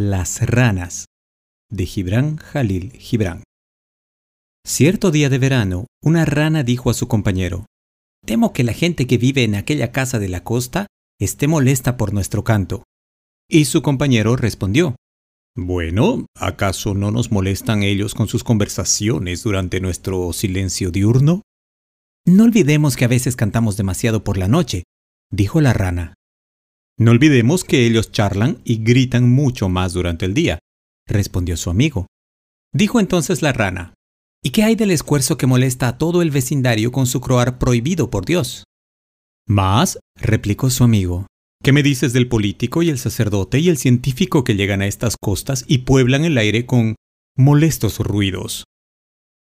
Las ranas de Gibran Jalil Gibran. Cierto día de verano, una rana dijo a su compañero, Temo que la gente que vive en aquella casa de la costa esté molesta por nuestro canto. Y su compañero respondió, Bueno, ¿acaso no nos molestan ellos con sus conversaciones durante nuestro silencio diurno? No olvidemos que a veces cantamos demasiado por la noche, dijo la rana. No olvidemos que ellos charlan y gritan mucho más durante el día, respondió su amigo. Dijo entonces la rana, ¿Y qué hay del esfuerzo que molesta a todo el vecindario con su croar prohibido por Dios? Más, replicó su amigo, ¿qué me dices del político y el sacerdote y el científico que llegan a estas costas y pueblan el aire con molestos ruidos?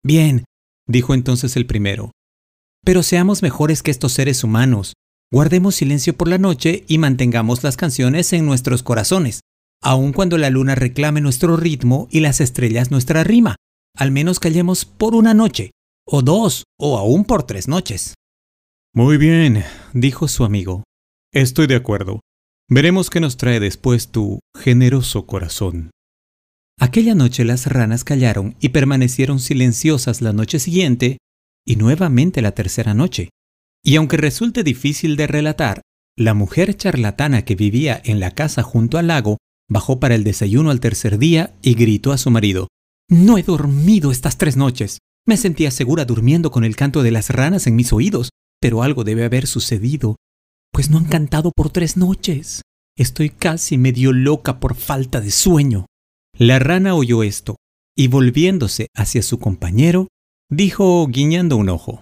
Bien, dijo entonces el primero, pero seamos mejores que estos seres humanos. Guardemos silencio por la noche y mantengamos las canciones en nuestros corazones, aun cuando la luna reclame nuestro ritmo y las estrellas nuestra rima. Al menos callemos por una noche, o dos, o aún por tres noches. Muy bien, dijo su amigo. Estoy de acuerdo. Veremos qué nos trae después tu generoso corazón. Aquella noche las ranas callaron y permanecieron silenciosas la noche siguiente y nuevamente la tercera noche. Y aunque resulte difícil de relatar, la mujer charlatana que vivía en la casa junto al lago bajó para el desayuno al tercer día y gritó a su marido no he dormido estas tres noches. Me sentía segura durmiendo con el canto de las ranas en mis oídos, pero algo debe haber sucedido, pues no han cantado por tres noches. Estoy casi medio loca por falta de sueño. La rana oyó esto, y volviéndose hacia su compañero, dijo guiñando un ojo.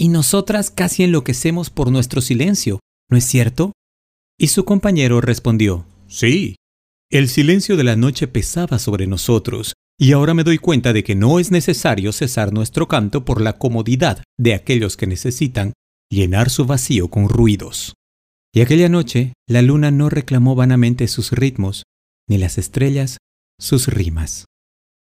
Y nosotras casi enloquecemos por nuestro silencio, ¿no es cierto? Y su compañero respondió, Sí. El silencio de la noche pesaba sobre nosotros, y ahora me doy cuenta de que no es necesario cesar nuestro canto por la comodidad de aquellos que necesitan llenar su vacío con ruidos. Y aquella noche la luna no reclamó vanamente sus ritmos, ni las estrellas sus rimas.